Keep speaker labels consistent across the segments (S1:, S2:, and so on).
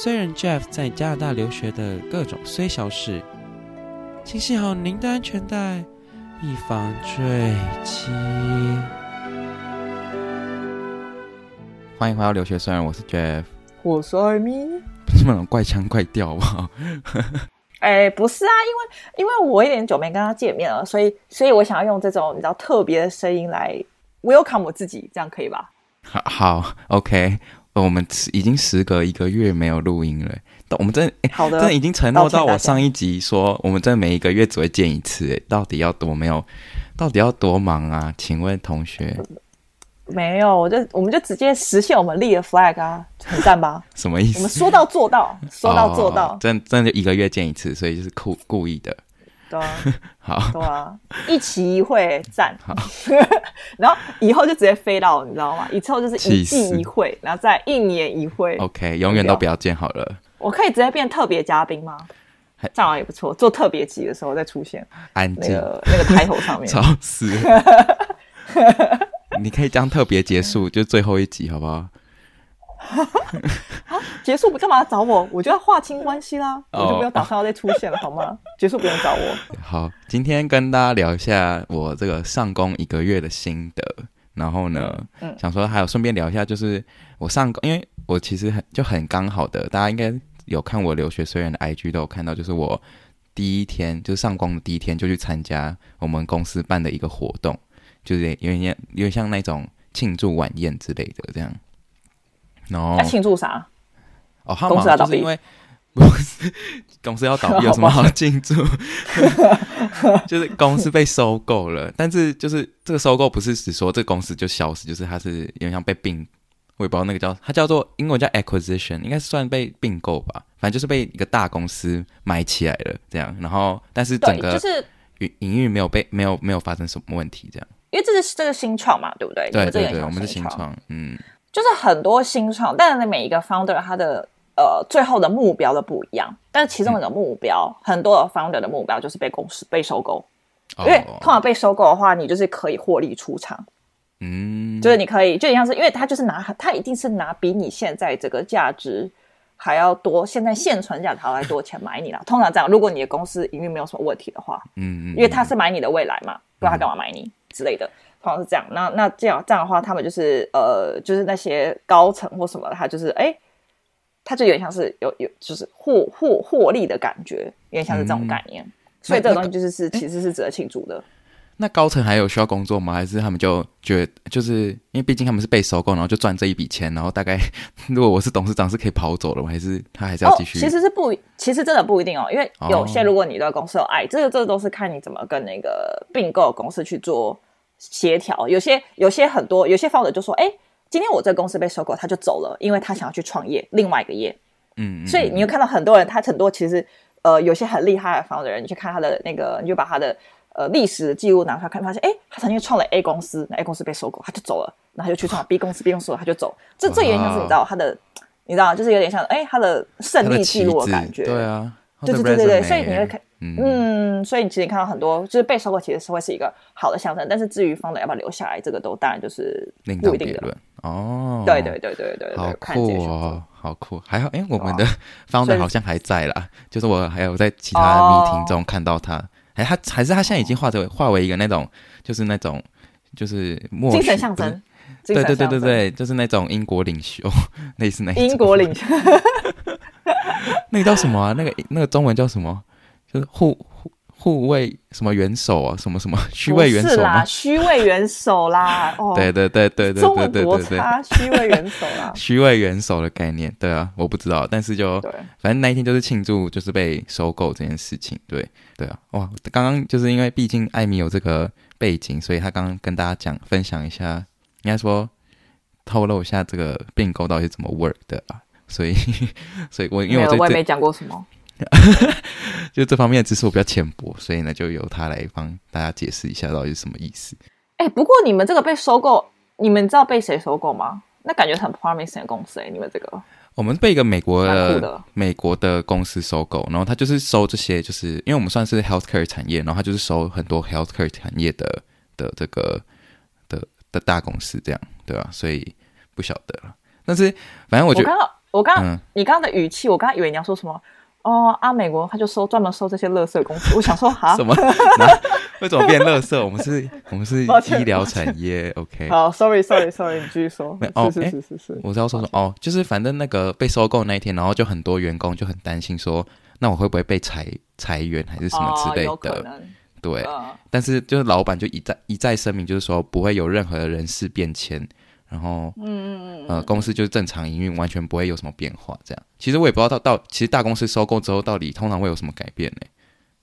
S1: 虽然 Jeff 在加拿大留学的各种虽小事，请系好您的安全带，以防坠机。欢迎回到留学虽然，我是 Jeff，
S2: 我是艾米。
S1: 不是那种怪腔怪调，好不好？
S2: 哎，不是啊，因为因为我有点久没跟他见面了，所以所以我想要用这种比较特别的声音来 welcome 我自己，这样可以吧？
S1: 好，好我们已经时隔一个月没有录音了，我们真好的，真的已经承诺到我上一集说，我们这每一个月只会见一次，哎，到底要多没有？到底要多忙啊？请问同学，
S2: 没有，我就我们就直接实现我们立的 flag 啊，很赞吧？
S1: 什么意思？
S2: 我们说到做到，说到做到，
S1: 真、哦、真的就一个月见一次，所以就是故故意的。
S2: 对啊，
S1: 好，
S2: 对啊，一期一会赞，然后以后就直接飞到，你知道吗？以后就是一季一会，然后再一年一会。
S1: OK，永远都不要见好了。
S2: 我可以直接变特别嘉宾吗？这样也不错，做特别集的时候再出现，
S1: 安静、
S2: 那个，那个抬头上面。
S1: 超死！你可以这样特别结束，就最后一集，好不好？
S2: 啊！结束不干嘛找我？我就要划清关系啦，oh, 我就不要打算要再出现了，好吗？结束不用找我。
S1: 好，今天跟大家聊一下我这个上工一个月的心得，然后呢，嗯，想说还有顺便聊一下，就是我上工，因为我其实很就很刚好的，大家应该有看我留学虽然的 IG 都有看到，就是我第一天就是上工的第一天就去参加我们公司办的一个活动，就是有点有点像那种庆祝晚宴之类的这样。哦，要
S2: 庆祝啥？
S1: 哦，公司要倒闭，因为 不是 公司要倒闭，有什么好庆祝？就是公司被收购了，但是就是这个收购不是只说这个公司就消失，就是它是有点像被并，我也不知道那个叫它叫做英文叫 acquisition，应该是算被并购吧，反正就是被一个大公司买起来了，这样。然后，但是整个就是营营运没有被没有没有发生什么问题，这样。
S2: 因为这是这个新创嘛，对不对？
S1: 对对对，我们是新创，嗯。
S2: 就是很多新创，但是每一个 founder 他的呃最后的目标都不一样。但是其中一个目标，嗯、很多的 founder 的目标就是被公司被收购，哦、因为通常被收购的话，你就是可以获利出场。嗯，就是你可以，就像是因为他就是拿他一定是拿比你现在这个价值还要多，现在现存价值还要多钱买你了。通常这样，如果你的公司营运没有什么问题的话，嗯嗯，因为他是买你的未来嘛，不然他干嘛买你之类的。好像是这样，那那这样这样的话，他们就是呃，就是那些高层或什么，他就是哎，他就有点像是有有就是获获获利的感觉，有点像是这种概念。嗯、所以这个东西就是是其实是值得庆祝的。
S1: 那高层还有需要工作吗？还是他们就觉得就是因为毕竟他们是被收购，然后就赚这一笔钱，然后大概 如果我是董事长是可以跑走了吗？还是他还是要继续？
S2: 哦、其实是不，其实真的不一定哦，因为有些如果你对公司有爱，这个这个都是看你怎么跟那个并购公司去做。协调，有些有些很多有些 founder 就说，哎，今天我这个公司被收购，他就走了，因为他想要去创业，另外一个业。嗯，所以你会看到很多人，他很多其实呃有些很厉害的 founder，你去看他的那个，你就把他的呃历史的记录拿出来看，发现哎，他曾经创了 A 公司，那 A 公司被收购，他就走了，然后就去创 B 公司，B 公司他就走，这这有点像是你知道他的，你知道就是有点像哎他的胜利记录的感觉，
S1: 对啊，
S2: 对对对对对，所以你会看。嗯，所以你其实你看到很多，就是被收购其实是会是一个好的象征，但是至于 founder 要不要留下来，这个都当然就是不一定的哦。对对对对对，
S1: 好酷哦，好酷！还好，哎，我们的 founder 好像还在啦，就是我还有在其他的 meeting 中看到他，哎，他还是他现在已经化成化为一个那种，就是那种就是
S2: 精神象征，
S1: 对对对对对，就是那种英国领袖，类似那
S2: 英国领袖，那
S1: 个叫什么啊？那个那个中文叫什么？就是护护护卫什么元首啊，什么什么？虚位元首吗？
S2: 虚位元首啦，哦，
S1: 对对对对对对对对对，
S2: 虚位元首啦，
S1: 虚位元首的概念，对啊，我不知道，但是就反正那一天就是庆祝，就是被收购这件事情，对对啊，哇，刚刚就是因为毕竟艾米有这个背景，所以他刚刚跟大家讲分享一下，应该说透露一下这个并购到底是怎么 work 的啊，所以 所以我因为我，
S2: 我也没讲过什么。
S1: 就这方面的知识我比较浅薄，所以呢，就由他来帮大家解释一下到底是什么意思。
S2: 哎、欸，不过你们这个被收购，你们知道被谁收购吗？那感觉很 promising 的公司哎、欸，你们这个，
S1: 我们被一个美国的，的美国的公司收购，然后他就是收这些，就是因为我们算是 healthcare 产业，然后他就是收很多 healthcare 产业的的这个的的大公司，这样对吧、啊？所以不晓得了。但是反正我觉得，
S2: 我刚刚，嗯、你刚刚的语气，我刚刚以为你要说什么。哦啊，美国他就收专门收这些垃圾公司。我想说，哈，
S1: 什么？为什么变垃圾？我们是，我们是 医疗产业。OK，
S2: 好，Sorry，Sorry，Sorry，你继续说。没哦，是是是是，是，
S1: 我是要说说哦，就是反正那个被收购那一天，然后就很多员工就很担心说，那我会不会被裁裁员还是什么之类的？哦、对、呃，但是就是老板就一再一再声明，就是说不会有任何的人事变迁。然后，嗯嗯嗯，呃，公司就是正常营运，完全不会有什么变化。这样，其实我也不知道到到，其实大公司收购之后，到底通常会有什么改变呢？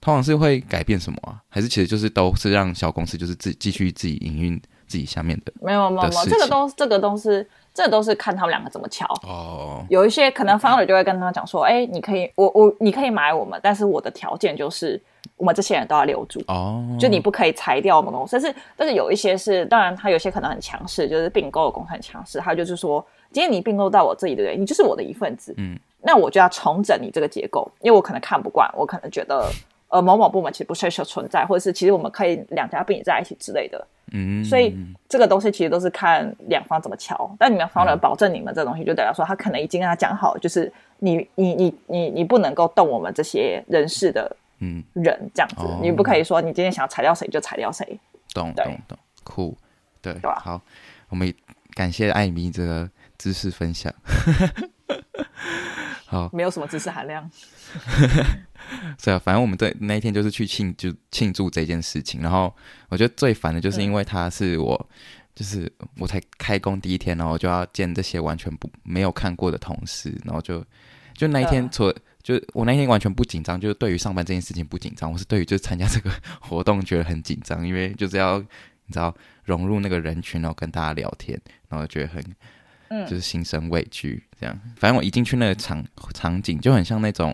S1: 通常是会改变什么啊？还是其实就是都是让小公司就是自继续自己营运自己下面的？
S2: 没有没有没有，这个都这个都是这个、都是看他们两个怎么瞧。哦，有一些可能 founder 就会跟他讲说，哎，你可以，我我你可以买我们，但是我的条件就是。我们这些人都要留住哦，oh. 就你不可以裁掉我们公司。但是，但是有一些是，当然他有些可能很强势，就是并购的公司很强势，他就是说，今天你并购到我这里，对不对？你就是我的一份子，嗯，那我就要重整你这个结构，因为我可能看不惯，我可能觉得，呃，某某部门其实不适合存在，或者是其实我们可以两家并在一起之类的，嗯，所以这个东西其实都是看两方怎么敲。但你们方人保证你们这东西，就等于说他可能已经跟他讲好，就是你你你你你不能够动我们这些人事的。嗯，人这样子，哦，你不可以说你今天想要裁掉谁就裁掉谁。
S1: 懂懂懂，酷，对，对吧？好，我们感谢艾米这个知识分享。好，
S2: 没有什么知识含量。
S1: 是啊，反正我们对那一天就是去庆就庆祝这件事情。然后我觉得最烦的就是因为他是我，嗯、就是我才开工第一天，然后就要见这些完全不没有看过的同事，然后就就那一天除了。呃就我那天完全不紧张，就是对于上班这件事情不紧张，我是对于就是参加这个活动觉得很紧张，因为就是要你知道融入那个人群，然后跟大家聊天，然后觉得很，嗯，就是心生畏惧这样。反正我一进去那个场场景就很像那种，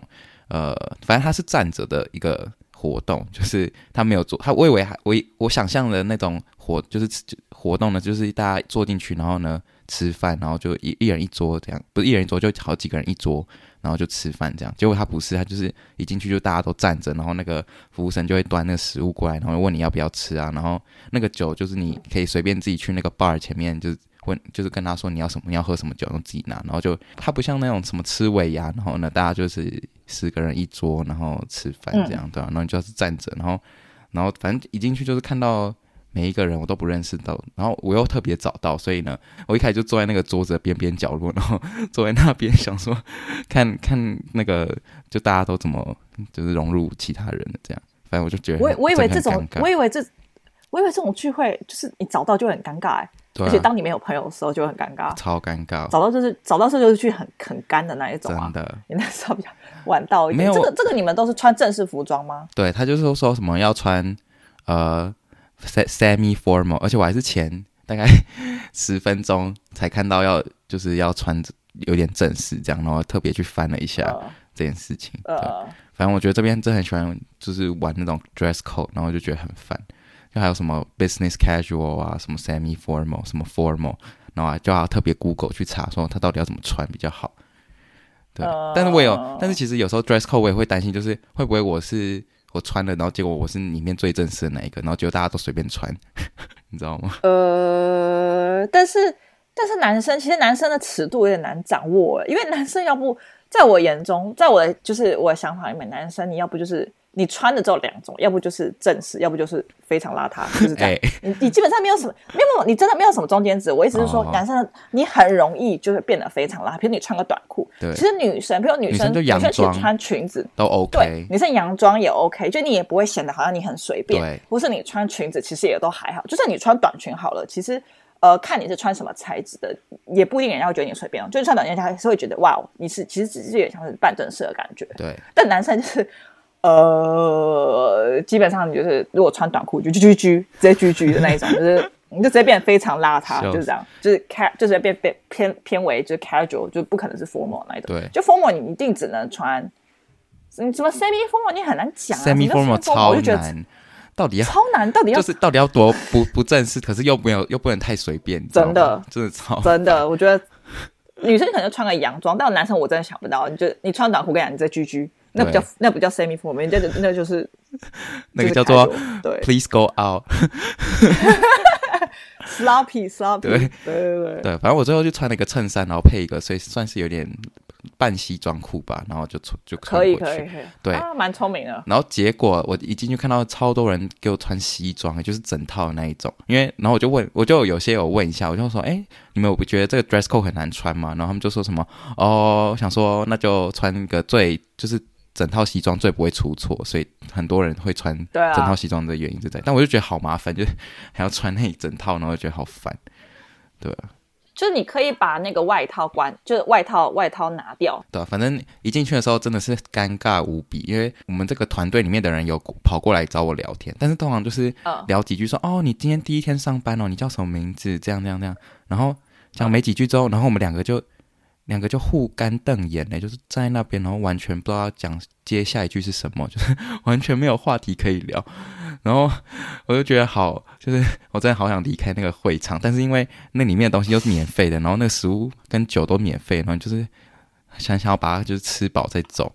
S1: 呃，反正他是站着的一个活动，就是他没有坐，他我以为还我我想象的那种活就是活动呢，就是大家坐进去，然后呢吃饭，然后就一一人一桌这样，不是一人一桌，就好几个人一桌。然后就吃饭这样，结果他不是，他就是一进去就大家都站着，然后那个服务生就会端那个食物过来，然后问你要不要吃啊，然后那个酒就是你可以随便自己去那个 bar 前面，就是问，就是跟他说你要什么，你要喝什么酒，然后自己拿，然后就他不像那种什么吃尾牙，然后呢大家就是十个人一桌，然后吃饭这样，嗯、对吧、啊？然后你就是站着，然后然后反正一进去就是看到。每一个人我都不认识到，然后我又特别早到，所以呢，我一开始就坐在那个桌子的边边角落，然后坐在那边想说，看 看那个就大家都怎么就是融入其他人的这样，反正我就觉得我
S2: 我以为这种我以为这我以为这种聚会就是你早到就很尴尬哎、啊，而且当你没有朋友的时候就很尴尬，
S1: 超尴尬。
S2: 找到就是找到时候就是去很很干的那一种啊，
S1: 真的。
S2: 你那时候比较晚到一点，没有这个这个你们都是穿正式服装吗？
S1: 对，他就是说什么要穿呃。Semi formal，而且我还是前大概 十分钟才看到要就是要穿有点正式这样，然后特别去翻了一下这件事情。对，反正我觉得这边真的很喜欢，就是玩那种 dress code，然后就觉得很烦。就还有什么 business casual 啊，什么 semi formal，什么 formal，然后就要特别 Google 去查说他到底要怎么穿比较好。对，但是我有，但是其实有时候 dress code 我也会担心，就是会不会我是。我穿了，然后结果我是里面最正式的那一个，然后结果大家都随便穿，你知道吗？
S2: 呃，但是但是男生其实男生的尺度有点难掌握，因为男生要不在我眼中，在我的就是我的想法里面，男生你要不就是你穿的只有两种，要不就是正式，要不就是非常邋遢，就是这样。欸、你你基本上没有什么，没有没有，你真的没有什么中间值。我意思是说，男生、哦、你很容易就是变得非常邋遢。比如你穿个短裤，
S1: 对。
S2: 其实女生，比如女生，女生，女生其实穿裙子
S1: 都 OK，
S2: 对，女生洋装也 OK，就你也不会显得好像你很随便。
S1: 对。
S2: 或是你穿裙子，其实也都还好。就算你穿短裙好了，其实呃，看你是穿什么材质的，也不一定人家会觉得你随便。就是穿短裙，他还是会觉得哇，你是其实只是有点像是半正式的感觉。
S1: 对。
S2: 但男生就是。呃，基本上你就是如果穿短裤就就就直接居居的那一种，就是你就直接变得非常邋遢，就是这样，就是 ca 就是变变偏偏为就是 casual，就不可能是 formal 那一种。
S1: 对，
S2: 就 formal 你一定只能穿，你什么 semi formal 你很难讲啊
S1: ，semi formal 超难，到底要
S2: 超难，到底要
S1: 就是到底要多不不正式，可是又没有又不能太随便，
S2: 真的
S1: 真的超
S2: 真的，我觉得女生可能就穿个洋装，但男生我真的想不到，你就你穿短裤跟你在居居。那不叫那不叫 semi formal，那那就是
S1: 那个叫做对，please go
S2: out，sloppy sloppy，
S1: 对对对对，反正我最后就穿了一个衬衫，然后配一个，所以算是有点半西装裤吧，然后就穿就
S2: 可以可以可以，
S1: 对，
S2: 蛮聪明的。
S1: 然后结果我一进去看到超多人给我穿西装，就是整套的那一种，因为然后我就问，我就有些有问一下，我就说，哎，你们不觉得这个 dress code 很难穿吗？然后他们就说什么，哦，我想说那就穿一个最就是。整套西装最不会出错，所以很多人会穿整套西装的原因就在，啊、但我就觉得好麻烦，就还要穿那一整套，然后就觉得好烦，对啊，
S2: 就是你可以把那个外套关，就是外套外套拿掉，
S1: 对啊，反正一进去的时候真的是尴尬无比，因为我们这个团队里面的人有跑过来找我聊天，但是通常就是聊几句说，说、嗯、哦，你今天第一天上班哦，你叫什么名字？这样这样这样，然后讲没几句之后，然后我们两个就。两个就互干瞪眼嘞，就是站在那边，然后完全不知道讲接下一句是什么，就是完全没有话题可以聊。然后我就觉得好，就是我真的好想离开那个会场，但是因为那里面的东西又是免费的，然后那个食物跟酒都免费，然后就是想想要把它就是吃饱再走。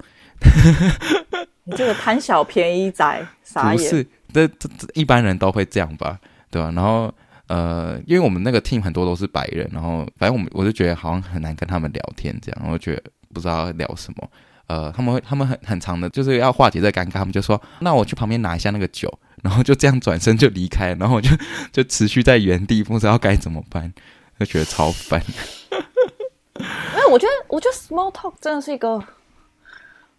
S2: 你这个贪小便宜仔，傻眼。不是，
S1: 这这一般人都会这样吧？对吧？然后。呃，因为我们那个 team 很多都是白人，然后反正我们我就觉得好像很难跟他们聊天，这样，我就觉得不知道聊什么。呃，他们会他们很很长的，就是要化解这尴尬，他们就说：“那我去旁边拿一下那个酒。”然后就这样转身就离开，然后我就 就持续在原地，不知道该怎么办，就觉得超烦。
S2: 没有，我觉得我觉得 small talk 真的是一个。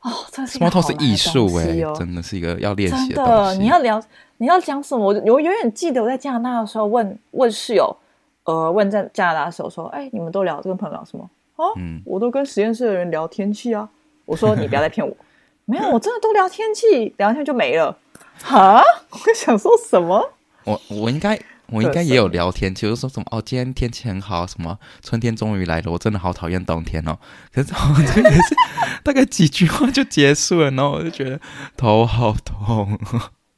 S2: 哦，这是
S1: small talk 是艺术哎，真的是一个要练习的东西。
S2: 你要聊，你要讲什么？我我永远记得我在加拿大的时候问问室友，呃，问在加拿大的时候说，哎，你们都聊，跟朋友聊什么？哦，嗯，我都跟实验室的人聊天气啊。我说你不要再骗我，没有，我真的都聊天气，聊天就没了。哈，我想说什么？
S1: 我我应该。我应该也有聊天，就是说什么哦，今天天气很好，什么春天终于来了，我真的好讨厌冬天哦。可是我这个也是大概几句话就结束了，然后我就觉得头好痛，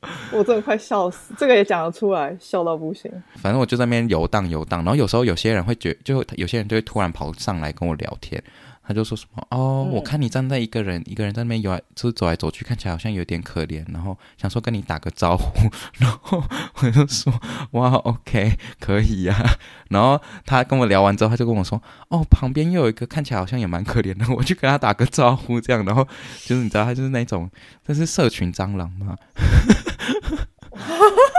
S2: 我真的快笑死，这个也讲得出来，笑到不行。
S1: 反正我就在那边游荡游荡，然后有时候有些人会觉，就有些人就会突然跑上来跟我聊天。他就说什么哦，我看你站在一个人、嗯、一个人在那边游，就是走来走去，看起来好像有点可怜，然后想说跟你打个招呼，然后我就说哇，OK，可以呀、啊。然后他跟我聊完之后，他就跟我说哦，旁边又有一个看起来好像也蛮可怜的，我去跟他打个招呼，这样，然后就是你知道他就是那种，这是社群蟑螂
S2: 吗？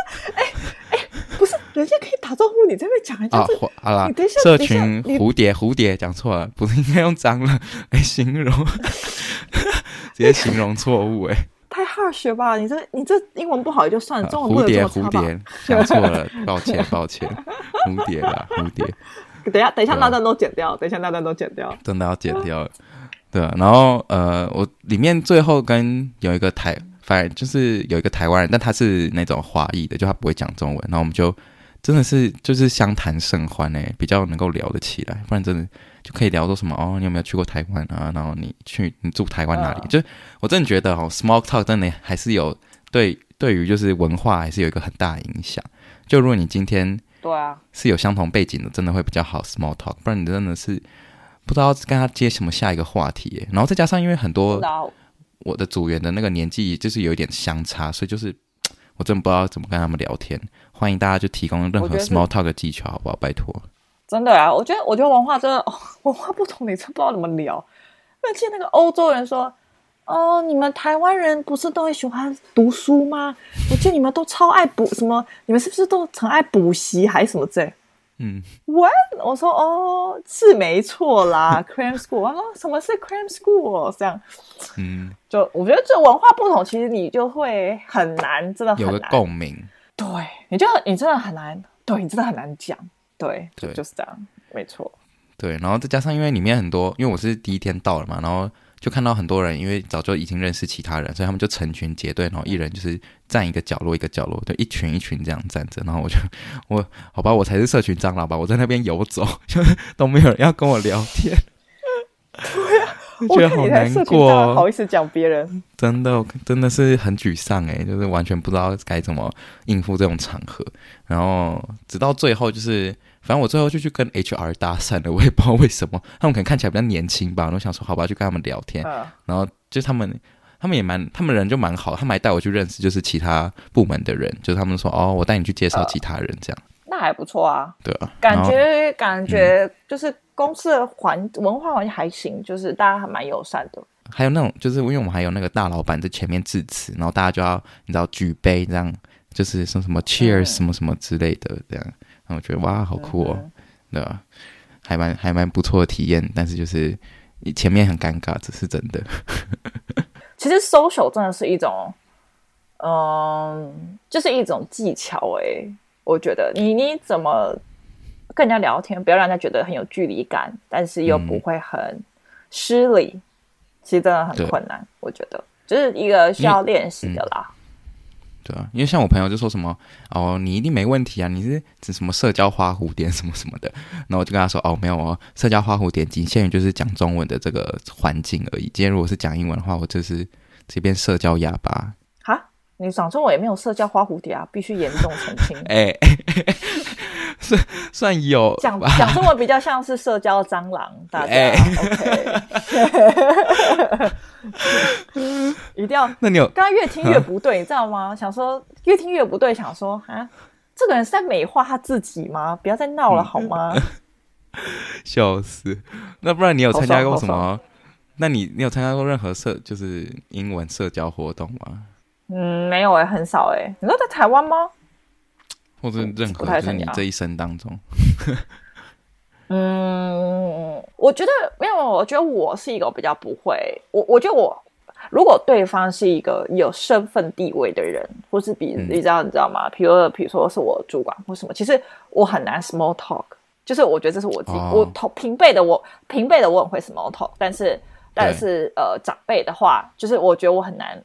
S2: 你这边讲一下。啊，
S1: 好啦，
S2: 你等一下，
S1: 社群蝴蝶，蝴蝶讲错了，不是应该用脏了来形容？直接形容错误哎，
S2: 太 harsh 了吧？你这你这英文不好也就算了，中文
S1: 蝴蝶蝴蝶讲错了，抱歉抱歉，蝴蝶啦蝴蝶。
S2: 等一下等一下那段都剪掉，等一下那段都剪掉，
S1: 真的要剪掉。对啊，然后呃，我里面最后跟有一个台，反正就是有一个台湾人，但他是那种华裔的，就他不会讲中文，然后我们就。真的是就是相谈甚欢诶，比较能够聊得起来，不然真的就可以聊说什么哦，你有没有去过台湾啊？然后你去你住台湾哪里？呃、就我真的觉得哦，small talk 真的还是有对对于就是文化还是有一个很大的影响。就如果你今天对啊是有相同背景的，真的会比较好 small talk，不然你真的是不知道跟他接什么下一个话题。然后再加上因为很多我的组员的那个年纪就是有一点相差，所以就是我真的不知道怎么跟他们聊天。欢迎大家就提供任何 small talk 的技巧，好不好？拜托。
S2: 真的啊，我觉得，我觉得文化真的、哦、文化不同，你真不知道怎么聊。那记得那个欧洲人说，哦，你们台湾人不是都很喜欢读书吗？我记得你们都超爱补什么？你们是不是都很爱补习还是什么之类？嗯，What？我说哦，是没错啦，cram school 啊，什么是 cram school？这样，嗯，就我觉得这文化不同，其实你就会很难，真的很难
S1: 有个共鸣。
S2: 对，你就你真的很难，对你真的很难讲，对，对就，就是这样，没错。
S1: 对，然后再加上因为里面很多，因为我是第一天到了嘛，然后。就看到很多人，因为早就已经认识其他人，所以他们就成群结队，然后一人就是站一个角落，一个角落，就一群一群这样站着。然后我就我好吧，我才是社群蟑螂吧，我在那边游走，就都没有人要跟我聊天。
S2: 我觉得好难过，好意思讲别人，
S1: 真的真的是很沮丧诶，就是完全不知道该怎么应付这种场合。然后直到最后就是。反正我最后就去跟 HR 搭讪了，我也不知道为什么，他们可能看起来比较年轻吧。我想说，好吧，就跟他们聊天。嗯、然后就他们，他们也蛮，他们人就蛮好，他们还带我去认识就是其他部门的人，就是他们说，哦，我带你去介绍其他人，这样。
S2: 那还不错啊。
S1: 对啊。
S2: 感觉感觉就是公司的环、嗯、文化环境还行，就是大家还蛮友善的。
S1: 还有那种，就是因为我们还有那个大老板在前面致辞，然后大家就要你知道举杯这样，就是说什么 cheers 什么什么之类的这样。我觉得哇，好酷哦，嗯、对吧？还蛮还蛮不错的体验，但是就是你前面很尴尬，这是真的。
S2: 其实 social 真的是一种，嗯，就是一种技巧哎。我觉得你你怎么跟人家聊天，不要让人家觉得很有距离感，但是又不会很失礼，嗯、其实真的很困难。我觉得就是一个需要练习的啦。
S1: 对啊，因为像我朋友就说什么哦，你一定没问题啊，你是指什么社交花蝴蝶什么什么的，然后我就跟他说哦，没有哦，社交花蝴蝶仅限于就是讲中文的这个环境而已。今天如果是讲英文的话，我就是这边社交哑巴。
S2: 哈，你讲中文也没有社交花蝴蝶啊，必须严重澄清。
S1: 哎，算算有
S2: 讲讲中文比较像是社交蟑螂，大家。一定要。那你有刚刚越听越不对，你知道吗？想说越听越不对，想说啊，这个人是在美化他自己吗？不要再闹了好吗？
S1: 笑死！那不然你有参加过什么？那你你有参加过任何社就是英文社交活动吗？
S2: 嗯，没有哎、欸，很少哎、欸。你说在台湾吗？
S1: 或者任何就是你这一生当中？
S2: 嗯，我觉得没有，我觉得我是一个比较不会。我我觉得我如果对方是一个有身份地位的人，或是比你知道你知道吗？比如比如说是我主管或什么，其实我很难 small talk。就是我觉得这是我自己，哦、我同平辈的我平辈的我很会 small talk，但是但是呃长辈的话，就是我觉得我很难。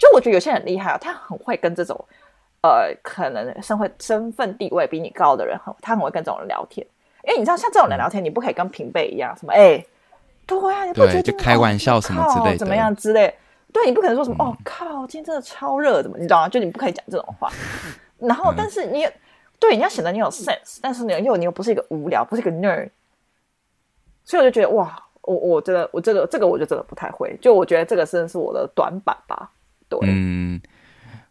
S2: 就我觉得有些人很厉害啊，他很会跟这种呃可能身会身份地位比你高的人很，他很会跟这种人聊天。因为你知道，像这种人聊天，你不可以跟平辈一样，什么哎，对啊，你不觉得
S1: 就开玩笑什么之类的，
S2: 怎么样之类？对，你不可能说什么哦靠，今天真的超热，怎么你知道吗？就你不可以讲这种话。然后，但是你对你要显得你有 sense，但是你又你又不是一个无聊，不是一个 nerd，所以我就觉得哇，我我真的我这个这个我就真的不太会，就我觉得这个真的是我的短板吧。对，嗯，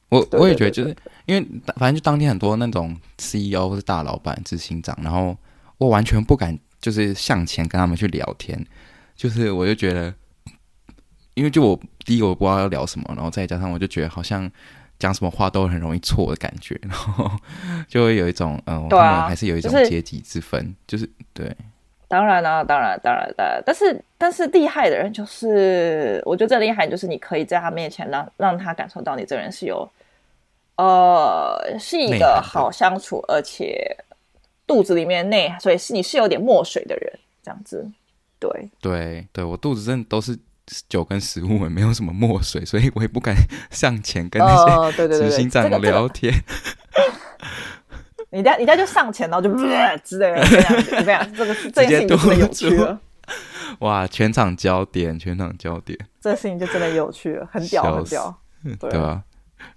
S1: 我我也觉得就是因为反正就当天很多那种 CEO 或是大老板、执行长，然后。我完全不敢，就是向前跟他们去聊天，就是我就觉得，因为就我第一个我不知道要聊什么，然后再加上我就觉得好像讲什么话都很容易错的感觉，然后 就会有一种嗯，呃、对啊，还是有一种阶级之分，就是、就是、对。
S2: 当然啦、啊，当然，当然，当然，但是但是厉害的人就是，我觉得最厉害就是你可以在他面前让让他感受到你这个人是有，呃，是一个好相处，而且。肚子里面内，所以是你是有点墨水的人，这样子，对
S1: 对对，我肚子真的都是酒跟食物，没有什么墨水，所以 我也不敢上前跟那些执行长聊天。
S2: 你家你家就上前，然后就 之类的，这样怎么样？这个这件事情就真的有趣了。
S1: 哇，全场焦点，全场焦点，
S2: 这个事情就真的有趣了，很屌，很屌，
S1: 对吧？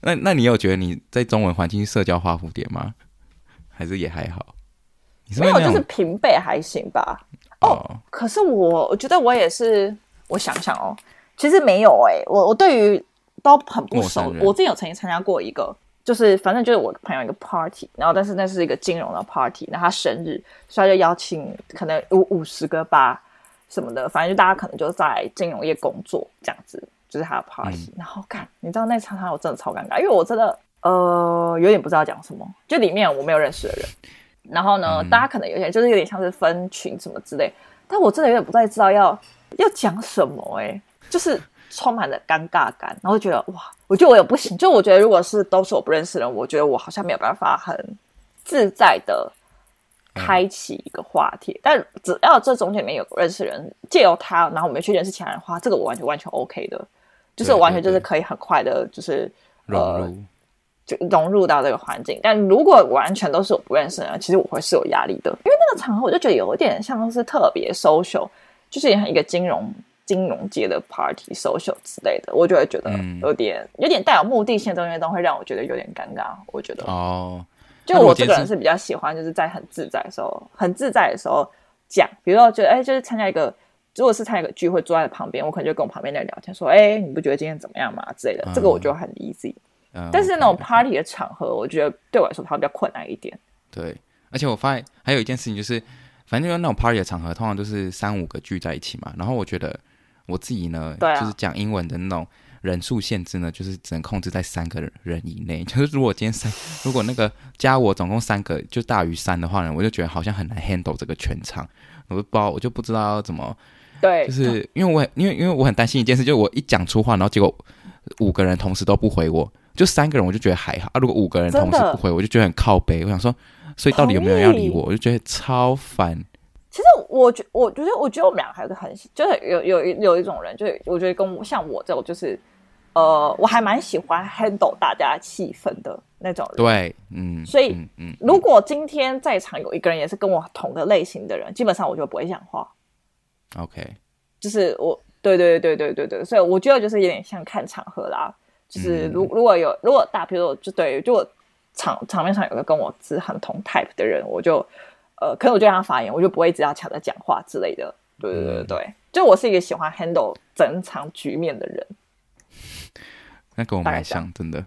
S1: 那那你有觉得你在中文环境社交花蝴蝶吗？还是也还好？
S2: 没有，就是平辈还行吧。哦，oh, 可是我我觉得我也是，我想想哦，其实没有哎、欸，我我对于都很不熟。我之前有曾经参加过一个，就是反正就是我朋友一个 party，然后但是那是一个金融的 party，那他生日，所以他就邀请可能五五十个吧什么的，反正就大家可能就在金融业工作这样子，就是他的 party，、嗯、然后看，你知道那场场我真的超尴尬，因为我真的呃有点不知道讲什么，就里面我没有认识的人，然后呢，嗯、大家可能有点就是有点像是分群什么之类，但我真的有点不太知道要要讲什么、欸，哎，就是充满了尴尬感，然后就觉得哇，我觉得我也不行，就我觉得如果是都是我不认识的人，我觉得我好像没有办法很自在的。开启一个话题，嗯、但只要这中间里面有认识人，借由他，然后我们去认识其他人的话，这个我完全完全 OK 的，就是我完全就是可以很快的，就是
S1: 融入，
S2: 就融入到这个环境。但如果完全都是我不认识的人，其实我会是有压力的，因为那个场合我就觉得有点像是特别 social，就是一个金融金融界的 party social 之类的，我就会觉得有点、嗯、有点带有目的性的东西，都会让我觉得有点尴尬。我觉得哦。就我这个人是比较喜欢，就是在很自在的时候，很自在的时候讲。比如说，觉得哎，就是参加一个，如果是参加一个聚会，坐在旁边，我可能就跟我旁边的人聊天，说，哎，你不觉得今天怎么样嘛之类的。这个我觉得很 easy。嗯。但是那种 party 的场合，我觉得对我来说，它比较困难一点。
S1: 对，而且我发现还有一件事情，就是反正就是那种 party 的场合，通常都是三五个聚在一起嘛。然后我觉得我自己呢，啊，就是讲英文的那种。人数限制呢，就是只能控制在三个人以内。就是如果今天三，如果那个加我总共三个就大于三的话呢，我就觉得好像很难 handle 这个全场。我就不知道，我就不知道要怎么。
S2: 对，
S1: 就是因为我因为因为我很担心一件事，就是我一讲出话，然后结果五个人同时都不回我，就三个人我就觉得还好啊。如果五个人同时不回我，我就觉得很靠背。我想说，所以到底有没有人要理我？我就觉得超
S2: 烦。我觉我觉得我觉得我们两个还是很就是有有有一种人，就是我觉得跟我像我这种就是。呃，我还蛮喜欢 handle 大家气氛的那种人。
S1: 对，嗯，
S2: 所以，嗯，如果今天在场有一个人也是跟我同个类型的人，基本上我就不会讲话。
S1: OK，
S2: 就是我，对对对对对对，所以我觉得就是有点像看场合啦。就是如如果有如果大，比如说就对，就我场场面上有个跟我是很同 type 的人，我就呃，可能我就让他发言，我就不会只要抢着讲话之类的。对对对对，嗯，就我是一个喜欢 handle 整场局面的人。
S1: 那跟我蛮像，真的。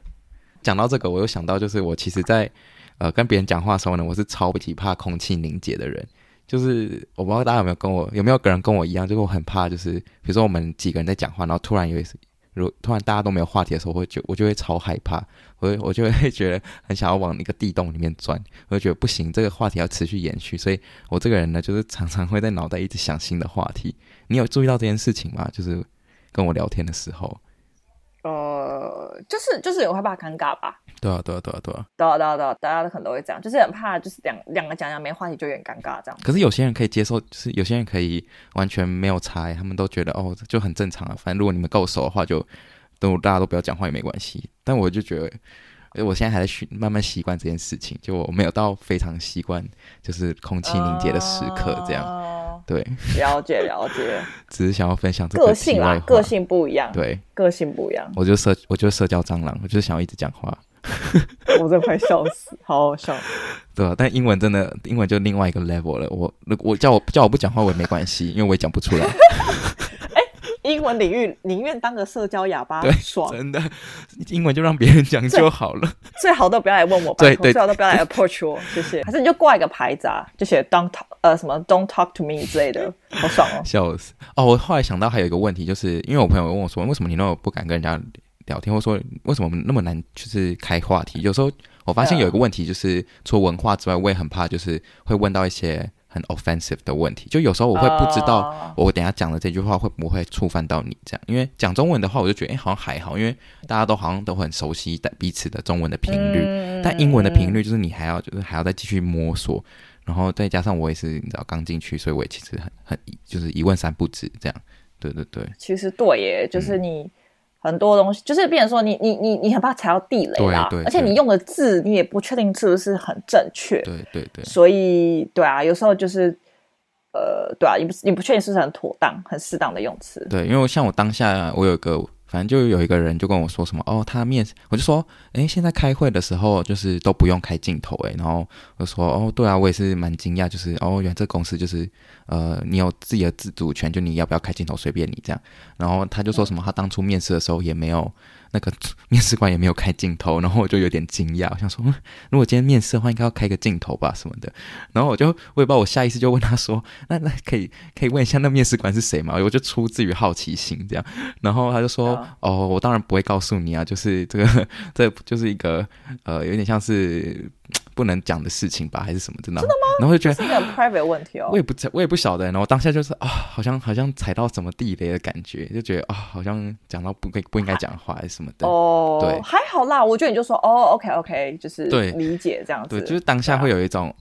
S1: 讲到这个，我又想到，就是我其实在，在呃跟别人讲话的时候呢，我是超级怕空气凝结的人。就是我不知道大家有没有跟我，有没有个人跟我一样，就是我很怕，就是比如说我们几个人在讲话，然后突然有如突然大家都没有话题的时候，我就我就会超害怕，我我就会觉得很想要往一个地洞里面钻，我就觉得不行，这个话题要持续延续，所以我这个人呢，就是常常会在脑袋一直想新的话题。你有注意到这件事情吗？就是跟我聊天的时候。
S2: 呃，就是就是有害怕尴尬吧？
S1: 对啊，对啊，对啊，对啊，
S2: 对啊，对啊，对啊，大家都可能都会这样，就是很怕，就是两两个讲讲没话题就有点尴尬这样。
S1: 可是有些人可以接受，就是有些人可以完全没有猜，他们都觉得哦，就很正常啊。反正如果你们够熟的话就，就都大家都不要讲话也没关系。但我就觉得，我现在还在学慢慢习惯这件事情，就我没有到非常习惯，就是空气凝结的时刻这样。Uh 对，
S2: 了解了解，
S1: 只是想要分享这个
S2: 个性啦，个性不一样，
S1: 对，
S2: 个性不一样。
S1: 我就社，我就社交蟑螂，我就是想要一直讲话。
S2: 我真快笑死，好好笑。
S1: 对啊，但英文真的，英文就另外一个 level 了。我，我叫我叫我不讲话我也没关系，因为我也讲不出来。
S2: 英文领域宁愿当个社交哑巴，
S1: 对，
S2: 爽，
S1: 真的，英文就让别人讲就好了。
S2: 最 好都不要来问我，对对，最好都不要来 approach 我，谢谢。还是你就挂一个牌子啊，就写 don't talk 呃什么 don't talk to me 之类的，好爽哦。
S1: 笑死哦！我后来想到还有一个问题，就是因为我朋友问我说，为什么你那么不敢跟人家聊天，或者说为什么那么难就是开话题？有时候我发现有一个问题，就是除了文化之外，我也很怕就是会问到一些。很 offensive 的问题，就有时候我会不知道，我等下讲的这句话会不会触犯到你这样。因为讲中文的话，我就觉得哎，好像还好，因为大家都好像都很熟悉彼此的中文的频率。嗯、但英文的频率就是你还要就是还要再继续摸索，然后再加上我也是你知道刚进去，所以我也其实很很就是一问三不知这样。对对对，
S2: 其实对耶，就是你。嗯很多东西就是，变成说你你你你很怕踩到地雷啦，对对对，而且你用的字你也不确定是不是很正确，
S1: 对对对，
S2: 所以对啊，有时候就是呃，对啊，你不你不确定是不是很妥当、很适当的用词，
S1: 对，因为像我当下我有一个。反正就有一个人就跟我说什么哦，他面试，我就说，诶，现在开会的时候就是都不用开镜头，诶，然后我说，哦，对啊，我也是蛮惊讶，就是哦，原来这公司就是，呃，你有自己的自主权，就你要不要开镜头随便你这样。然后他就说什么，他当初面试的时候也没有那个面试官也没有开镜头，然后我就有点惊讶，我想说，如果今天面试的话，应该要开个镜头吧什么的。然后我就我也不知道，我下意识就问他说，那那可以可以问一下那面试官是谁吗？我就出自于好奇心这样。然后他就说，啊、哦，我当然不会告诉你啊，就是这个 这就是一个呃，有点像是。不能讲的事情吧，还是什么的呢？
S2: 真的吗？
S1: 然后就觉得
S2: 是一个 private 问题哦。
S1: 我也不知我也不晓得。然后当下就是啊，好像好像踩到什么地雷的感觉，就觉得啊，好像讲到不该不应该讲话还是什么的。哦，对，
S2: 还好啦。我觉得你就说哦，OK OK，就是
S1: 对
S2: 理解这样子。
S1: 对，就是当下会有一种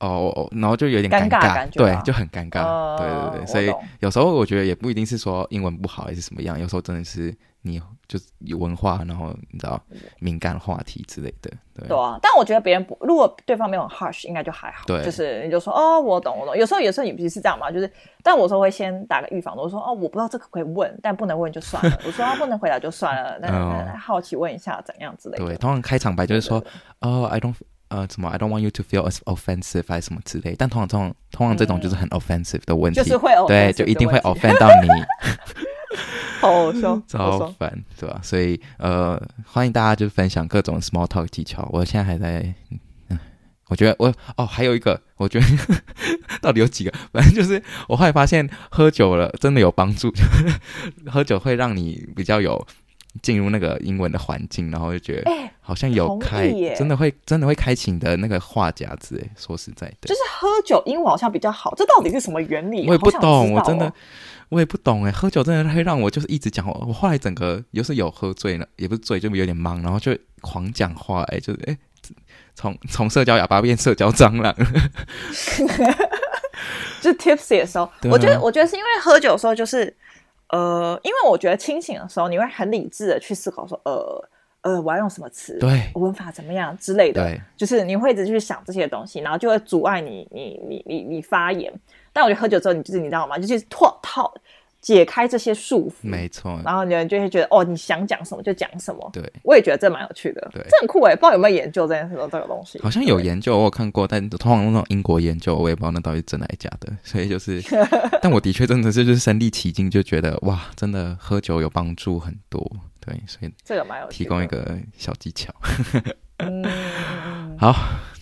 S1: 哦，然后就有点尴尬感觉，对，就很尴尬。对对对，所以有时候我觉得也不一定是说英文不好还是什么样，有时候真的是。你就是有文化，然后你知道敏感话题之类的，对。
S2: 对啊，但我觉得别人不，如果对方没有 harsh，应该就还好。
S1: 对，
S2: 就是你就说哦，我懂，我懂。有时候有时候你不是这样嘛，就是，但我说会先打个预防，我说哦，我不知道这个可以问，但不能问就算了。我说啊，不能回答就算了，但是好奇问一下怎样之类的。
S1: 对，通常开场白就是说哦，I don't 呃什么，I don't want you to feel as offensive 还是什么之类，但通常这种通常这种就是很 offensive 的问题，
S2: 就是会
S1: 对，就一定会 offend 到你。
S2: 好笑，
S1: 超烦，对吧？所以呃，欢迎大家就分享各种 small talk 技巧。我现在还在，嗯，我觉得我哦，还有一个，我觉得 到底有几个？反正就是我后来发现，喝酒了真的有帮助，喝酒会让你比较有进入那个英文的环境，然后就觉得好像有开，真的会真的会开启你的那个话匣子。哎，说实在的，
S2: 就是喝酒英文好像比较好，这到底是什么原理？
S1: 我也不懂，我真的。我也不懂哎，喝酒真的会让我就是一直讲话。我后来整个有时有喝醉了，也不是醉，就有点忙，然后就狂讲话哎，就是哎，从从社交哑巴变社交蟑螂。
S2: 就 tipsy 的时候，啊、我觉得我觉得是因为喝酒的时候就是呃，因为我觉得清醒的时候，你会很理智的去思考说呃呃，我要用什么词，
S1: 对，
S2: 文法怎么样之类的，
S1: 对，
S2: 就是你会一直去想这些东西，然后就会阻碍你你你你你发言。但我觉得喝酒之后，你就是你知道吗？就是脱套解开这些束缚，
S1: 没错。
S2: 然后你就会觉得哦，你想讲什么就讲什么。
S1: 对，
S2: 我也觉得这蛮有趣的，
S1: 对，
S2: 这很酷诶。不知道有没有研究这件事这个东西？
S1: 好像有研究，我有看过，但通常那种英国研究，我也不知道那到底是真的还是假的。所以就是，但我的确真的是就是身历其境，就觉得哇，真的喝酒有帮助很多。对，所以这个蛮有提供一个小技巧。嗯，好。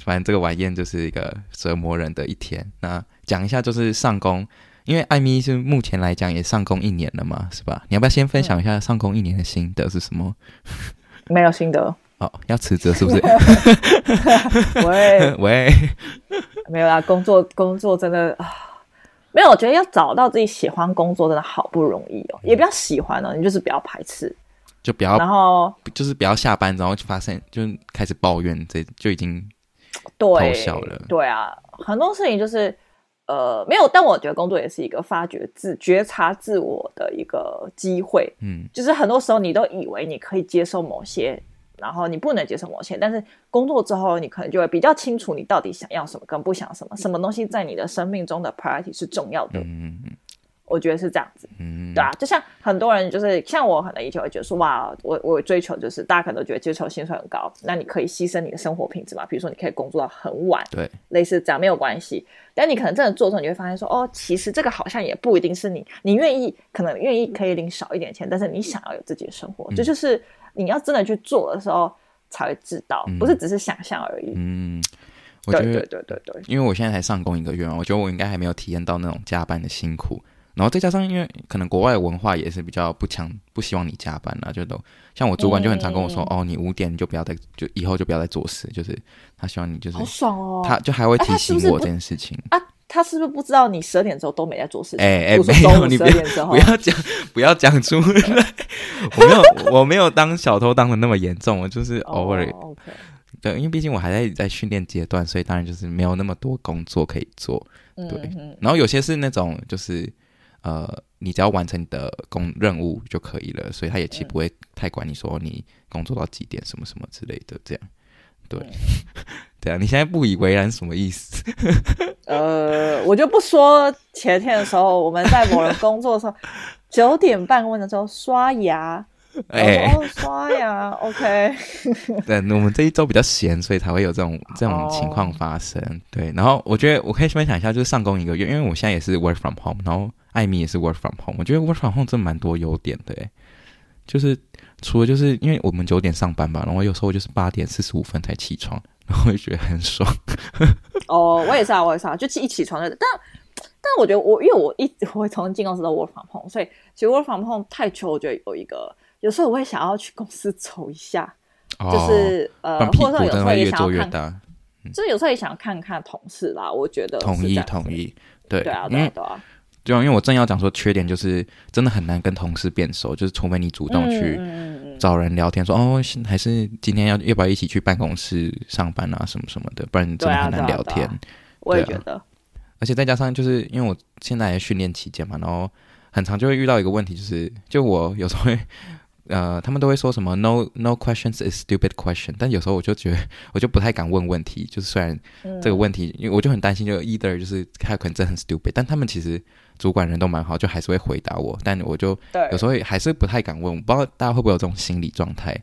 S1: 反正这个晚宴就是一个折磨人的一天。那讲一下，就是上工，因为艾米是目前来讲也上工一年了嘛，是吧？你要不要先分享一下上工一年的心得是什么？
S2: 没有心得
S1: 哦，要辞职是不是？
S2: 喂
S1: 喂，
S2: 没有啦，工作工作真的啊，没有。我觉得要找到自己喜欢工作真的好不容易哦，也不要喜欢哦，你就是不要排斥，
S1: 就不要，
S2: 然后
S1: 就是不要下班然后就发现就开始抱怨，这就已经。
S2: 对，对啊，很多事情就是，呃，没有。但我觉得工作也是一个发掘自、觉察自我的一个机会。嗯，就是很多时候你都以为你可以接受某些，然后你不能接受某些，但是工作之后，你可能就会比较清楚你到底想要什么，跟不想什么，什么东西在你的生命中的 priority 是重要的。嗯嗯。我觉得是这样子，嗯，对啊，就像很多人就是像我，可能以前会觉得说，哇，我我追求就是大家可能都觉得追求薪水很高，那你可以牺牲你的生活品质嘛？比如说你可以工作到很晚，
S1: 对，
S2: 类似这样没有关系。但你可能真的做的时候，你会发现说，哦，其实这个好像也不一定是你，你愿意可能愿意可以领少一点钱，但是你想要有自己的生活，这、嗯、就，就是你要真的去做的时候才会知道，嗯、不是只是想象而已。嗯，
S1: 我觉得
S2: 对对对对对，
S1: 因为我现在才上工一个月嘛，我觉得我应该还没有体验到那种加班的辛苦。然后再加上，因为可能国外的文化也是比较不强，不希望你加班啊，就都像我主管就很常跟我说，嗯、哦，你五点你就不要再，就以后就不要再做事，就是他希望你就是，
S2: 好爽哦，
S1: 他就还会提醒我这件事情
S2: 啊，他是不是不知道你十二点之后都没在做事情？
S1: 哎哎，没有，你不要不要讲，不要讲出来，我没有我没有当小偷当的那么严重，我就是偶尔，
S2: 哦 okay、
S1: 对，因为毕竟我还在在训练阶段，所以当然就是没有那么多工作可以做，对，然后有些是那种就是。呃，你只要完成你的工任务就可以了，所以他也其实不会太管你说你工作到几点什么什么之类的，这样，对，对。啊，你现在不以为然什么意思？
S2: 呃，我就不说前天的时候，我们在某人工作的时候，九点半问的时候刷牙，哎，欸、刷牙，OK，
S1: 对，我们这一周比较闲，所以才会有这种这种情况发生，哦、对，然后我觉得我可以分享一下，就是上工一个月，因为我现在也是 work from home，然后。艾米也是 work from home，我觉得 work from home 真的蛮多优点的诶，就是除了就是因为我们九点上班吧，然后有时候就是八点四十五分才起床，然后就觉得很爽。
S2: 哦，我也是啊，我也是啊，就一起床的。但但我觉得我因为我一直会从进公司都 work from home，所以其实 work from home 太久，我觉得有一个有时候我会想要去公司走一下，哦、就是呃，或者说有时候也想要看，就是有时候也想看看同事啦。我觉得
S1: 同意同意，对
S2: 对啊对啊对啊。
S1: 对啊，因为我正要讲说缺点就是真的很难跟同事变熟，就是除非你主动去找人聊天说，哦，还是今天要要不要一起去办公室上班啊，什么什么的，不然真的很难聊天。
S2: 啊啊啊、我也觉得、啊，
S1: 而且再加上就是因为我现在训练期间嘛，然后很常就会遇到一个问题，就是就我有时候会。呃，他们都会说什么 “no no questions is stupid question”，但有时候我就觉得，我就不太敢问问题。就是虽然这个问题，嗯、因为我就很担心，就 either 就是他可能真的很 stupid，但他们其实主管人都蛮好，就还是会回答我。但我就有时候还是不太敢问。我不知道大家会不会有这种心理状态，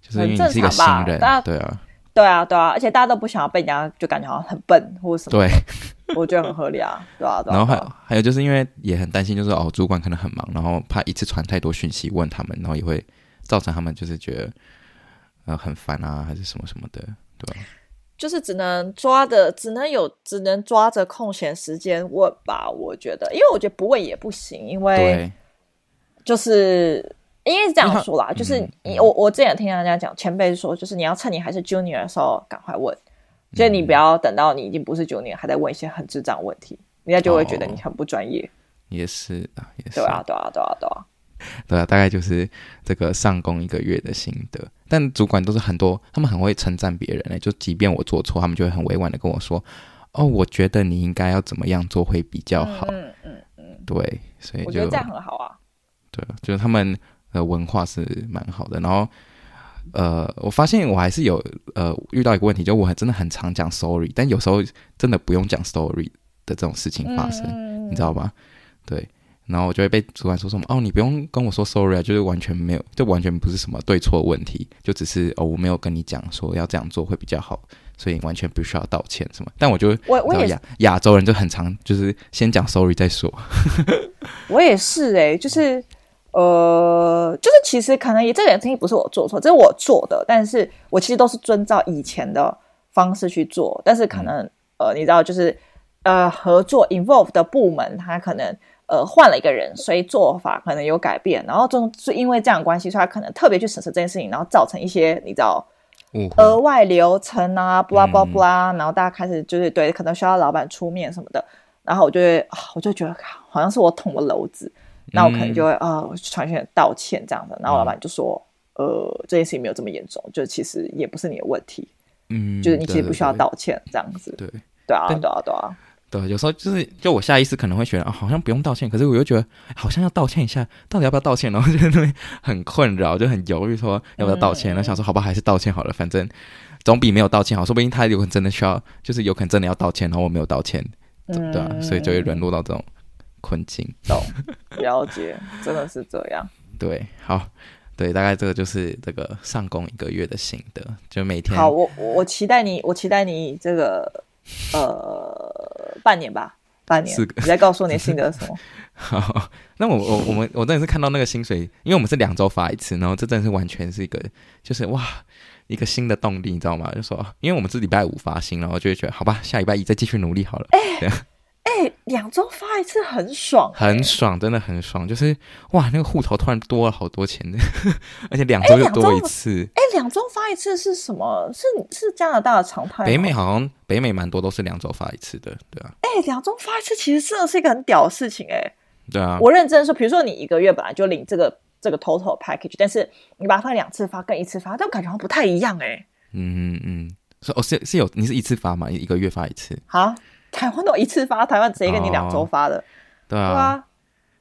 S1: 就是因为你是一个新人，对啊。
S2: 对啊，对啊，而且大家都不想要被人家就感觉好像很笨或者什么。对，我觉得很合理啊，对啊。对啊，
S1: 然后还还有就是因为也很担心，就是哦，主管可能很忙，然后怕一次传太多讯息问他们，然后也会造成他们就是觉得呃很烦啊，还是什么什么的，对吧？
S2: 就是只能抓着，只能有，只能抓着空闲时间问吧。我觉得，因为我觉得不问也不行，因为就是。因为是这样说啦，就是你我我之前听人家讲，前辈说，就是你要趁你还是 junior 的时候赶快问，所以你不要等到你已经不是 junior 还在问一些很智障问题，人家就会觉得你很不专业。
S1: 也是啊，也是。
S2: 对啊，对啊，对啊，对啊。
S1: 对啊，大概就是这个上工一个月的心得。但主管都是很多，他们很会称赞别人呢。就即便我做错，他们就会很委婉的跟我说：“哦，我觉得你应该要怎么样做会比较好。”嗯嗯嗯。对，所以
S2: 我觉得这样很好啊。
S1: 对，就是他们。呃，文化是蛮好的，然后，呃，我发现我还是有呃遇到一个问题，就我还真的很常讲 sorry，但有时候真的不用讲 sorry 的这种事情发生，嗯、你知道吗？对，然后我就会被主管说什么哦，你不用跟我说 sorry 啊，就是完全没有，就完全不是什么对错问题，就只是哦，我没有跟你讲说要这样做会比较好，所以完全不需要道歉什么。但我就
S2: 我我也
S1: 亚亚洲人就很常就是先讲 sorry 再说。
S2: 我也是哎、欸，就是。呃，就是其实可能也这件事情不是我做错，这是我做的，但是我其实都是遵照以前的方式去做，但是可能呃，你知道，就是呃，合作 involve 的部门他可能呃换了一个人，所以做法可能有改变，然后就是因为这样关系，所以他可能特别去审视这件事情，然后造成一些你知道额外流程啊，blah blah blah，然后大家开始就是对，可能需要老板出面什么的，然后我就会我就觉得好像是我捅了篓子。那我可能就会啊，传讯道歉这样的。然后老板就说：“嗯、呃，这件事情没有这么严重，就其实也不是你的问题。嗯，就是你其实不需要道歉这样子。对对啊，对啊，对啊。
S1: 对，有时候就是，就我下意识可能会觉得啊，好像不用道歉，可是我又觉得好像要道歉一下，到底要不要道歉？然后就会很困扰，就很犹豫，说要不要道歉。然后想说，好吧，还是道歉好了，反正总比没有道歉好。说不定他有可能真的需要，就是有可能真的要道歉，然后我没有道歉，对啊，所以就会沦落到这种。困境，
S2: 懂，了解，真的是这样。
S1: 对，好，对，大概这个就是这个上工一个月的心得，就每天。
S2: 好，我我期待你，我期待你这个呃半年吧，半年。你再告诉我你的心得是什么？
S1: 好，那我我我们我真的是看到那个薪水，因为我们是两周发一次，然后这真的是完全是一个就是哇一个新的动力，你知道吗？就说因为我们是礼拜五发薪，然后就会觉得好吧，下礼拜一再继续努力好了。哎、欸。
S2: 哎、欸，两周发一次很爽，欸，很
S1: 爽，真的很爽。就是哇，那个户头突然多了好多钱，而且两周又多一次。
S2: 哎，两周发一次是什么？是是加拿大的常态？
S1: 北美好像北美蛮多都是两周发一次的，对啊。
S2: 哎，两周发一次其实真的是一个很屌的事情，欸，哎。
S1: 对啊。
S2: 我认真说，比如说你一个月本来就领这个这个 total package，但是你把它分两次发跟一次发，但感觉好像不太一样，欸，哎。
S1: 嗯嗯嗯，是哦，是是有你是一次发吗？一个月发一次？
S2: 好。台湾都一次发，台湾直接给你两周发的，哦、
S1: 对啊，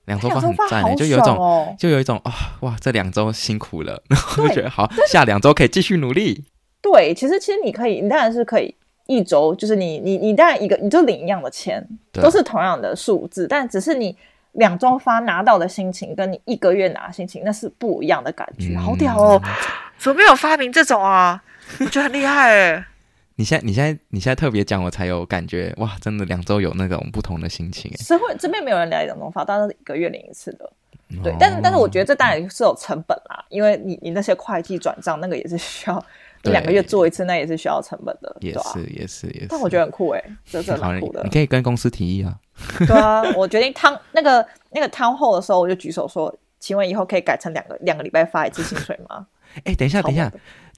S1: 两周发很赞、欸，就有一种，哦、就有一种啊、哦，哇，这两周辛苦了，然后就觉得好，下两周可以继续努力。
S2: 对，其实其实你可以，你当然是可以一周，就是你你你当然一个你就领一样的钱，都是同样的数字，但只是你两周发拿到的心情，跟你一个月拿的心情那是不一样的感觉，嗯、好屌哦！怎么没有发明这种啊？我觉得很厉害哎。
S1: 你现在，你现在，你现在特别讲，我才有感觉哇！真的两周有那种不同的心情。
S2: 社会这边没有人来两周发，大家都是一个月领一次的。对，但是但是我觉得这当然是有成本啦，因为你你那些会计转账那个也是需要一两个月做一次，那也是需要成本的，
S1: 也是也是也是。
S2: 但我觉得很酷哎，这这蛮酷的。
S1: 你可以跟公司提议啊。
S2: 对啊，我决定汤那个那个 town hall 的时候，我就举手说，请问以后可以改成两个两个礼拜发一次薪水吗？
S1: 哎，等一下等一下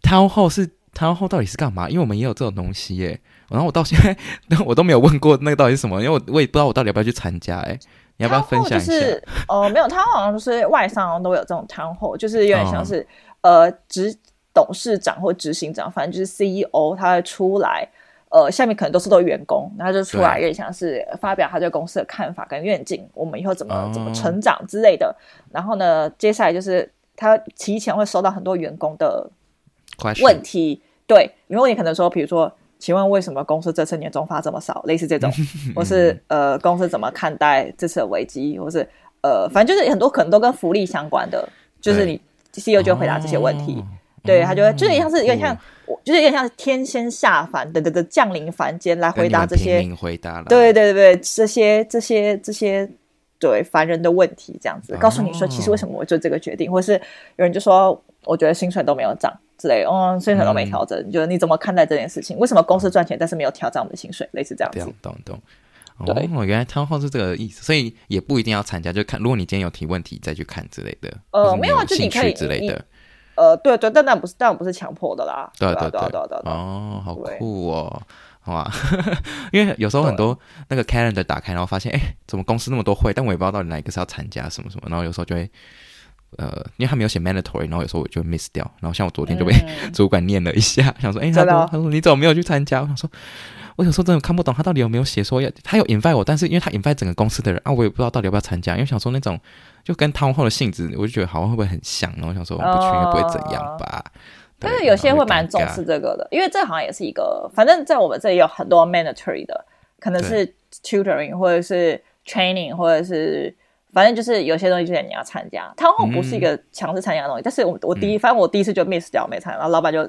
S1: ，town hall 是 town hall 到底是干嘛？因为我们也有这种东西耶。然后我到现在 我都没有问过那个到底是什么，因为我我也不知道我到底要不要去参加哎。你要不要分享一下？
S2: 就是呃，没有，他好像就是外商都有这种 town hall，就是有点像是、哦、呃，执董事长或执行长，反正就是 CEO，他会出来，呃，下面可能都是都员工，然后就出来有点像是发表他对公司的看法跟愿景，我们以后怎么、哦、怎么成长之类的。然后呢，接下来就是他提前会收到很多员工的问题，对，因为你可能说，比如说。请问为什么公司这次年终发这么少？类似这种，或是呃，公司怎么看待这次的危机？或是呃，反正就是很多可能都跟福利相关的，就是你 CEO 就会回答这些问题，对，他就会就是像是有点像，就是有点像天仙下凡的的的降临凡间来回答这些
S1: 回答，
S2: 对对对对，这些这些这些对凡人的问题，这样子告诉你说，其实为什么我做这个决定，或是有人就说，我觉得薪水都没有涨。之类，嗯，薪水都没调整，嗯、就是你怎么看待这件事情？为什么公司赚钱，但是没有调整我们的薪水？类似这样子。
S1: 懂懂懂。对，哦，原来 town hall 是这个意思，所以也不一定要参加，就看如果你今天有提问题再去看之类的。呃，没有啊，就你可以之类的。
S2: 呃，对对，但但不是，但不是强迫的啦。
S1: 对对对对对。哦，好酷哦，好吧。因为有时候很多那个 calendar 打开，然后发现，哎，怎么公司那么多会？但我也不知道到底哪一个是要参加什么什么，然后有时候就会。呃，因为他没有写 mandatory，然后有时候我就 miss 掉。然后像我昨天就被 主管念了一下，嗯、想说，哎、欸，他说，他说你怎么没有去参加？我想说，我有时候真的看不懂他到底有没有写说要，他有 invite 我，但是因为他 invite 整个公司的人啊，我也不知道到底要不要参加。因为想说那种就跟 town hall 的性质，我就觉得好像会不会很像？然后我想说我不去应该不会怎样吧。哦、但是有些会蛮重视这个的，因为这好像也是一个，反正在我们这里有很多 mandatory 的，可能是 tutoring 或者是 training 或者是。反正就是有些东西就是你要参加，他好像不是一个强制参加的东西。嗯、但是我我第一，反正我第一次就 miss 掉没参加，然后老板就，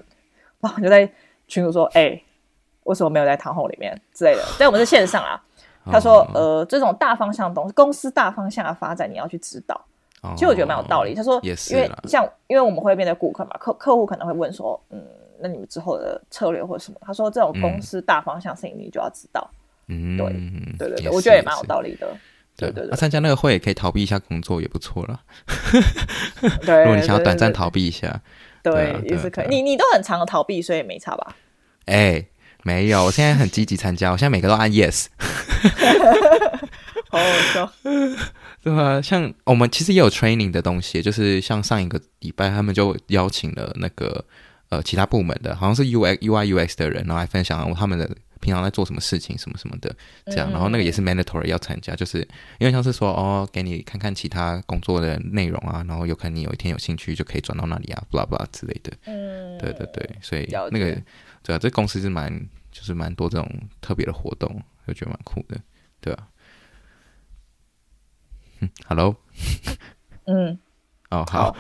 S1: 然后就在群主说：“哎、欸，为什么没有在堂后里面之类的？”所以我们是线上啊。他说：“哦、呃，这种大方向的东西，公司大方向的发展，你要去指导。哦”其实我觉得蛮有道理。他说：“也是，因为像因为我们会面对顾客嘛，客客户可能会问说：‘嗯，那你们之后的策略或者什么？’他说：‘这种公司大方向事情，你就要知道。嗯’对对对对，我觉得也蛮有道理的。”对对参加那个会也可以逃避一下工作，也不错了。如果你想要短暂逃避一下，对，也是可以。你你都很常的逃避，所以也没差吧？哎，没有，我现在很积极参加，我现在每个都按 yes。好好笑，对啊？像我们其实也有 training 的东西，就是像上一个礼拜，他们就邀请了那个呃其他部门的，好像是 UI UI UX 的人，然后来分享他们的。平常在做什么事情，什么什么的，这样，然后那个也是 mandatory 要参加，就是因为像是说哦，给你看看其他工作的内容啊，然后有可能你有一天有兴趣就可以转到那里啊，blah blah 之类的。嗯，对对对，所以那个对啊，这公司是蛮就是蛮多这种特别的活动，我觉得蛮酷的，对啊？嗯，Hello，嗯。哦，好，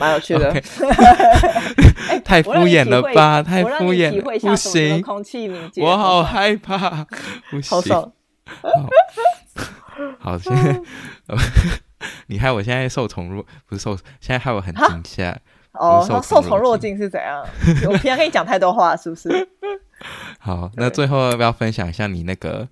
S1: 蛮有趣的。太敷衍了吧，太敷衍，不行。空气凝结，我好害怕，不行。好爽。好，现在 你害我现在受宠若，不是受，现在害我很惊吓。哦，受宠若惊是怎样？我平常跟你讲太多话，是不是？好，那最后要不要分享一下你那个？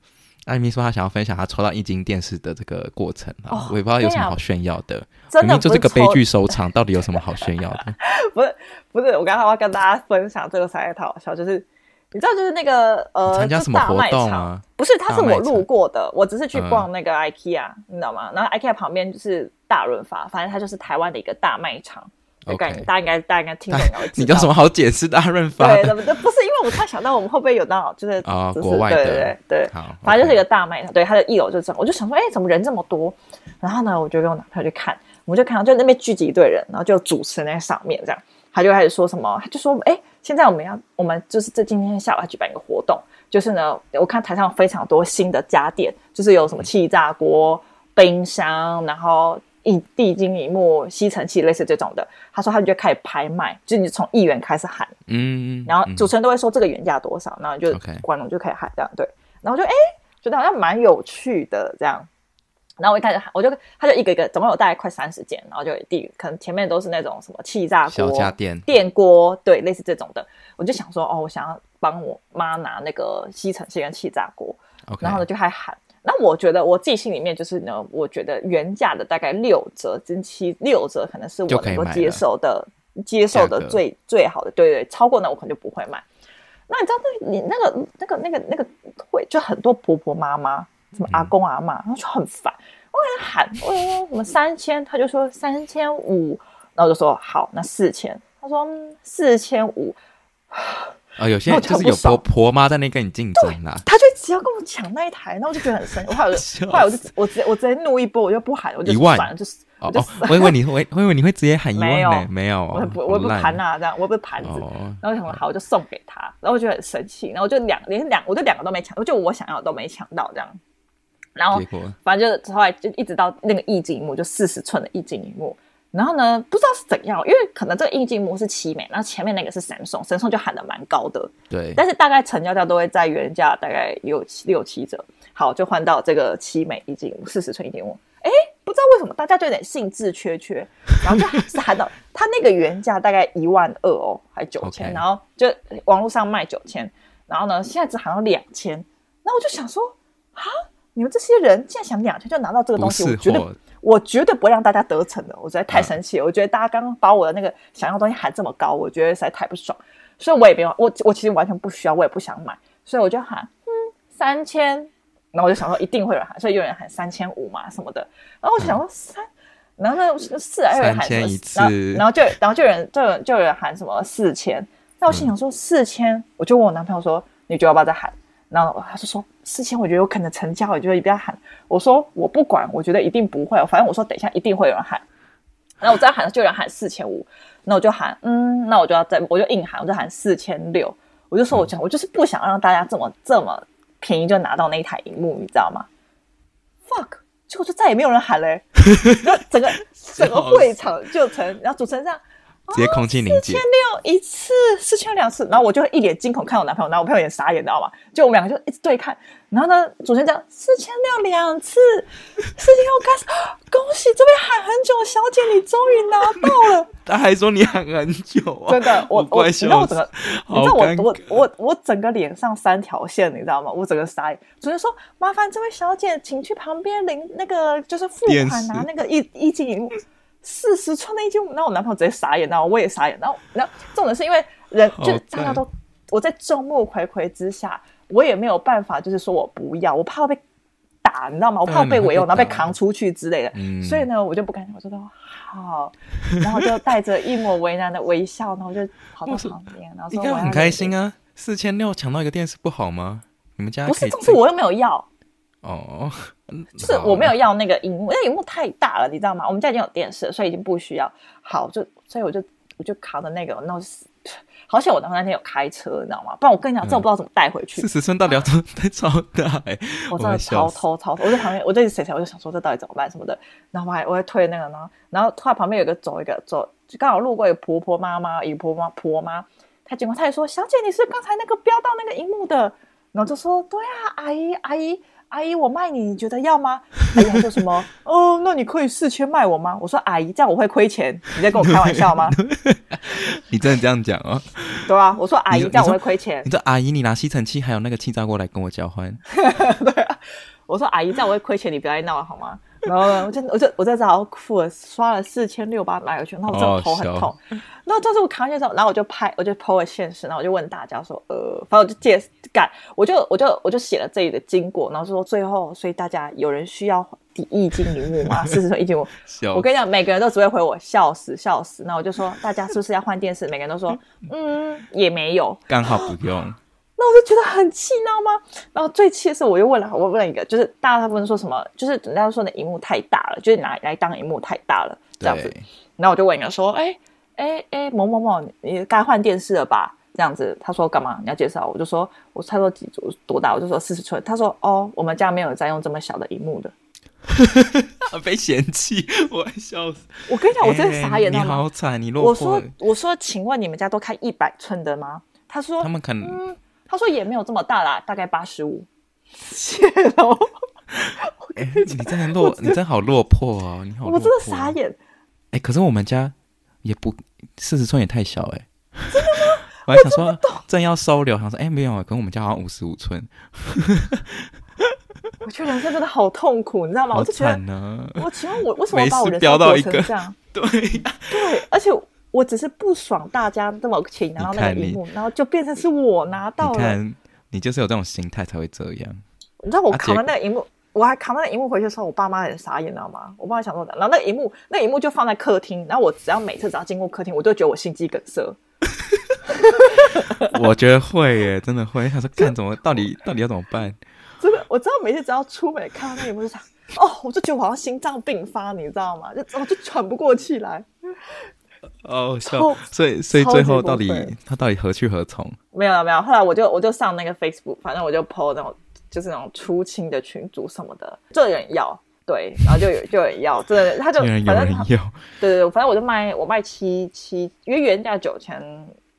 S1: 艾米说她想要分享她抽到液晶电视的这个过程啊，哦、我也不知道有什么好炫耀的。真的，就这个悲剧收场，到底有什么好炫耀的？不是不是，我刚才要跟大家分享这个实在太好笑，就是你知道，就是那个呃，参加什么活动啊？不是，他是我路过的，我只是去逛那个 IKEA，、嗯、你知道吗？然后 IKEA 旁边就是大润发，反正它就是台湾的一个大卖场。概念，大家应该大家应该听懂了。你叫什么好解释？大润发？对，不是，不是，因为我突然想到，我们会不会有那种就是啊，国外的，对对对，好，反正就是一个大卖场，对，它的一楼就这样。我就想说，哎，怎么人这么多？然后呢，我就跟我男朋友去看，我们就看到就那边聚集一堆人，然后就主持人在上面这样，他就开始说什么，他就说，哎，现在我们要，我们就是这今天下午要举办一个活动，就是呢，我看台上非常多新的家电，就是有什么气炸锅、冰箱，然后。一地精、一幕、吸尘器类似这种的，他说他就开始拍卖，就你从一元开始喊，嗯，然后主持人都会说这个原价多少，然后就观众就可以喊这样，对，然后就哎觉得好像蛮有趣的这样，
S2: 然后我一开始喊，我就他就一个一个，总共有大概快三十件，然后就地可能前面都是那种什么气炸锅、
S1: 小家电、
S2: 电锅，对，类似这种的。我就想说，哦，我想要帮我妈拿那个吸尘器跟气炸锅然后呢就还喊。那我觉得我自己心里面就是呢，我觉得原价的大概六折，真七六折可能是我能够接受的，接受的最最好的。对对，超过那我可能就不会买。那你知道那你那个那个那个那个会就很多婆婆妈妈。什么阿公阿妈，然后就很烦，我给他喊，我说什么三千，他就说三千五，然后我就说好，那四千，他说四千五，
S1: 啊，有些人就是有婆婆妈在那跟你竞争啊，
S2: 他就只要跟我抢那一台，然后我就觉得很生气，后来我就，后来我就我直接我直接怒一波，我就不喊，我就
S1: 一万，
S2: 就是
S1: 哦哦，我以为你会，我以为你会直接喊一万呢，没有，
S2: 我不我不盘啊，这样我不盘子，然后我想说好，我就送给他，然后我就很生气，然后我就两连两，我就两个都没抢，我就我想要的都没抢到这样。然后，反正就是后来就一直到那个液晶萤幕，就四十寸的液晶萤幕。然后呢，不知道是怎样，因为可能这个液晶萤幕是七美，然后前面那个是神送，神送就喊的蛮高的。
S1: 对。
S2: 但是大概成交价都会在原价大概六七六七折。好，就换到这个七美液晶幕，四十寸液晶萤幕。哎，不知道为什么大家就有点兴致缺缺，然后就喊到 它那个原价大概一万二哦，还九千.然后就网络上卖九千，然后呢现在只喊到两千，那我就想说啊。你们这些人竟然想两千就拿到这个东西，我绝对我绝对不会让大家得逞的。我实在太生气了，啊、我觉得大家刚刚把我的那个想要的东西喊这么高，我觉得实在太不爽。所以我也没有，我我其实完全不需要，我也不想买，所以我就喊嗯三千，然后我就想说一定会有人喊，所以有人喊三千五嘛什么的，然后我就想说三，然后呢四还有人喊什么，然后然后就然后就有人就有人就有人喊什么四千，那我心想说四千，我就问我男朋友说，你觉得要不要再喊？然后他就说四千，我觉得有可能成交，我觉得你不要喊。我说我不管，我觉得一定不会。反正我说等一下一定会有人喊。然后我再喊，就有人喊四千五。那我就喊，嗯，那我就要再，我就硬喊，我就喊四千六。我就说我讲，我就是不想让大家这么这么便宜就拿到那一台荧幕，你知道吗？Fuck！结果就再也没有人喊嘞。整个整个会场就成，然后主持人这样。
S1: 直接空气凝结，四千
S2: 六一次，四千两次，然后我就一脸惊恐看我男朋友，然后我朋友也傻眼，你知道吗？就我们两个就一直对看，然后呢，主持人讲四千六两次，四千六开始，恭喜这边喊很久，小姐你终于拿到了。
S1: 他还说你喊很久啊，
S2: 真的，我我你知道我整个，你知道我我我我整个脸上三条线，你知道吗？我整个傻眼。主持人说麻烦这位小姐，请去旁边领那个就是付款拿那个一一斤银。四十穿的一斤，那我男朋友直接傻眼，然后我也傻眼，然后，然后重点是因为人就大家都我在众目睽睽之下，我也没有办法，就是说我不要，我怕被打，你知道吗？我怕被围殴，然后被扛出去之类的，嗯、所以呢，我就不敢讲，我就说好，然后就带着一抹为难的微笑，然后就跑到旁边，然后说我
S1: 很开心啊，四千六抢到一个电视不好吗？你们家
S2: 不是，这次我又没有要。
S1: 哦，
S2: 就是我没有要那个荧幕，那荧幕太大了，你知道吗？我们家已经有电视，所以已经不需要。好，就所以我就我就扛着那个，那好险我当时那天有开车，你知道吗？不然我跟你讲，这我不知道怎么带回去。
S1: 四十寸到底要怎么带超大？
S2: 我真的超偷超偷，我在旁边，我在谁谁，我就想说这到底怎么办什么的。然后我还我还推那个呢，然后突然旁边有个走一个走，就刚好路过一个婆婆妈妈，一个婆妈婆妈，她经过，她也说：“小姐，你是刚才那个飙到那个荧幕的？”然后就说：“对啊，阿姨阿姨。”阿姨，我卖你，你觉得要吗？阿姨还说什么？哦，那你可以四千卖我吗？我说阿姨，这样我会亏钱。你在跟我开玩笑吗？
S1: 你真的这样讲哦？
S2: 对啊，我说阿姨，这样我会亏钱。
S1: 你说阿姨，你拿吸尘器还有那个气炸锅来跟我交换？
S2: 对啊，我说阿姨，这样我会亏钱，你不要闹了好吗？然后呢，我就我就我在这好付了，刷了四千六把它买回去，然后我真的头很痛。然后当时我扛下之后，然后我就拍，我就 po 了现实，然后我就问大家说，呃，反正我就借干，我就我就我就写了这里的经过，然后说最后，所以大家有人需要抵一斤礼物吗？四十寸一斤我，我跟你讲，每个人都只会回我笑死笑死。那我就说，大家是不是要换电视？每个人都说，嗯，也没有，
S1: 刚好不用。
S2: 那我就觉得很气，你知道吗？然后最气的是，我又问了，我问了一个，就是大家不能说什么，就是人家说的荧幕太大了，就是拿来当荧幕太大了这样子。然后我就问一个说，哎哎哎，某某某，你该换电视了吧？这样子，他说干嘛？你要介绍？我就说，我差不多几组多大？我就说四十寸。他说，哦，我们家没有在用这么小的荧幕的。
S1: 被嫌弃，我笑死。
S2: 我跟你讲，我真的傻眼了。
S1: 你好惨，你落魄。
S2: 我说，我说，请问你们家都开一百寸的吗？他说，
S1: 他们可能。
S2: 嗯他说也没有这么大啦，大概八十五。谢喽。
S1: 欸、你真的落，你真好落魄哦！你好，
S2: 我真的傻眼。
S1: 哎、欸，可是我们家也不四十寸也太小哎、欸。
S2: 真的吗？
S1: 我还想说正要收留，想说哎、欸、没有，可能我们家好像五十五寸。
S2: 我觉得人生真的好痛苦，你知道吗？我就觉得，我请问我为什么把我人
S1: 生过成
S2: 这样？
S1: 对
S2: 对，而且我只是不爽大家这么轻拿到那个荧幕，然后就变成是我拿到了。
S1: 你看，你就是有这种心态才会这样。
S2: 你知道我扛了那个荧幕，啊、我还扛了那个荧幕回去的时候，我爸妈很傻眼，你知道吗？我爸妈想说，然后那个荧幕，那个荧幕就放在客厅，然后我只要每次只要经过客厅，我就觉得我心肌梗塞。
S1: 我觉得会耶，真的会。他说：“看怎么，到底到底要怎么办？”
S2: 真的，我知道每次只要出门看到那荧幕就想，哦，我就觉得我好像心脏病发，你知道吗？就我就喘不过气来。
S1: 哦，所以所以最后到底他到底何去何从？
S2: 没有了，没有。后来我就我就上那个 Facebook，反正我就 po 那种就是那种出清的群组什么的，就有人要，对，然后就有就有人要，真的他就反正他对对对，反正我就卖我卖七七，因为原价九千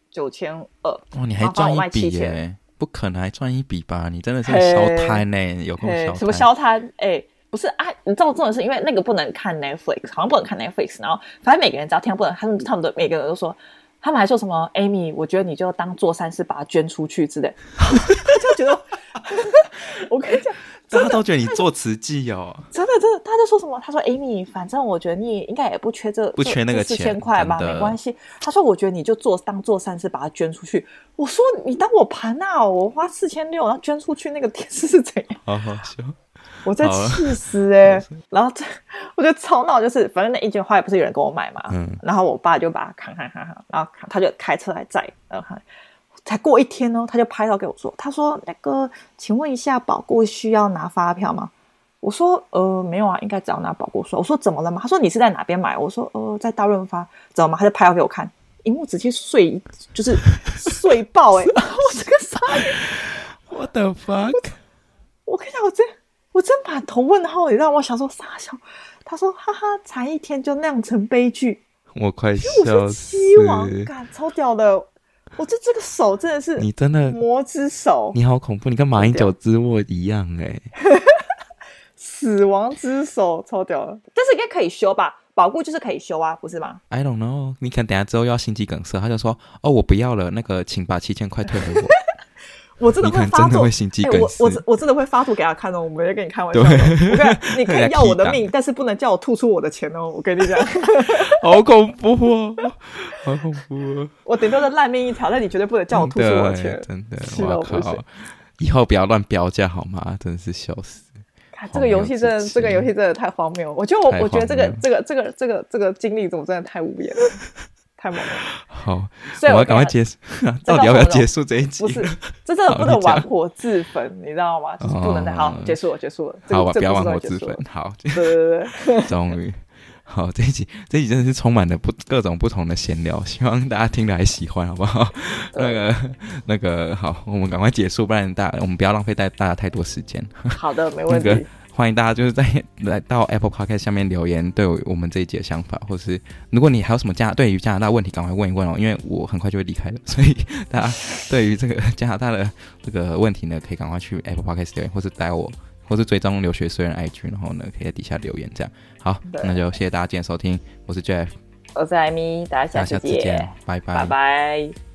S2: 九千二，
S1: 哦，你还赚一笔耶。不可能还赚一笔吧？你真的是消摊呢？欸，有空消
S2: 什么消摊？哎、欸，不是啊，你知道重点是因为那个不能看 Netflix，好像不能看 Netflix，然后反正每个人只要听到不能，他们他们的每个人都说，他们还说什么 Amy，我觉得你就当做善事，把它捐出去之类，就觉得 我跟你讲。
S1: 大家都觉得你做慈济哦，
S2: 真的真的，他就说什么？他说：“Amy，反正我觉得你应该也不缺这
S1: 不缺那个
S2: 四千块吧，没关系。”他说：“我觉得你就做当做善事，把它捐出去。”我说：“你当我盘啊？我花四千六，然后捐出去，那个电视是怎样？”
S1: 好好笑，
S2: 我在气死哎、欸！然后这我觉得超闹，就是反正那一卷花也不是有人跟我买嘛，嗯，然后我爸就把它扛扛扛扛，然后他就开车来载，然后。才过一天哦，他就拍照给我说：“他说那个，请问一下，保固需要拿发票吗？”我说：“呃，没有啊，应该只要拿保固书。”我说：“怎么了嘛？”他说：“你是在哪边买？”我说：“呃，在大润发。”知道吗？他就拍照给我看，萤幕直接碎，就是碎爆哎、欸！我这个傻
S1: ，What the fuck？
S2: 我，我跟你讲，我真我真满头问号，你让？我想说傻笑。他说：“哈哈，才一天就酿成悲剧。”
S1: 我快笑死！
S2: 我是七王，干超屌的。我这这个手真的是，
S1: 你真的
S2: 魔之手，
S1: 你好恐怖，你跟马英九之握一样哎、欸，
S2: 死亡之手超屌的，但是应该可以修吧？保固就是可以修啊，不是吗
S1: ？I don't know，你可能等下之后要心肌梗塞，他就说哦，我不要了，那个请把七千块退给我。
S2: 我真的会发作，欸、我我我真的会发图给他看哦，我没在跟你开玩笑。我看 你可以要我的命，但是不能叫我吐出我的钱哦，我跟你讲。
S1: 好恐怖哦，好恐怖哦！
S2: 我顶多是烂命一条，但你绝对不能叫我吐出我的钱，
S1: 真的。我靠！以后不要乱标价好吗？真的是笑死。
S2: 看这个游戏真的，这个游戏真的太荒谬。我觉得我我觉得这个这个这个这个这个经历怎么真的太无言了。太猛了！好，
S1: 我要赶快结束。到底要不要结束这一集？
S2: 不是，这真的不能玩火自焚，你知道吗？就是不能再。好，结束了，结束了。
S1: 好，不要玩火自焚。好，
S2: 对对对对，
S1: 终于好，这一集这一集真的是充满了不各种不同的闲聊，希望大家听了还喜欢，好不好？那个那个好，我们赶快结束，不然大我们不要浪费大大家太多时间。
S2: 好的，没问题。
S1: 欢迎大家就是在来到 Apple Podcast 下面留言，对我们这一集的想法，或是如果你还有什么加对于加拿大问题，赶快问一问哦，因为我很快就会离开了，所以大家对于这个加拿大的这个问题呢，可以赶快去 Apple Podcast 留言，或是带我，或是追踪留学虽人 IG，然后呢，可以在底下留言这样。好，那就谢谢大家今天收听，我是 Jeff，
S2: 我是艾米，大家下次见，
S1: 大家下次见，拜拜，
S2: 拜拜。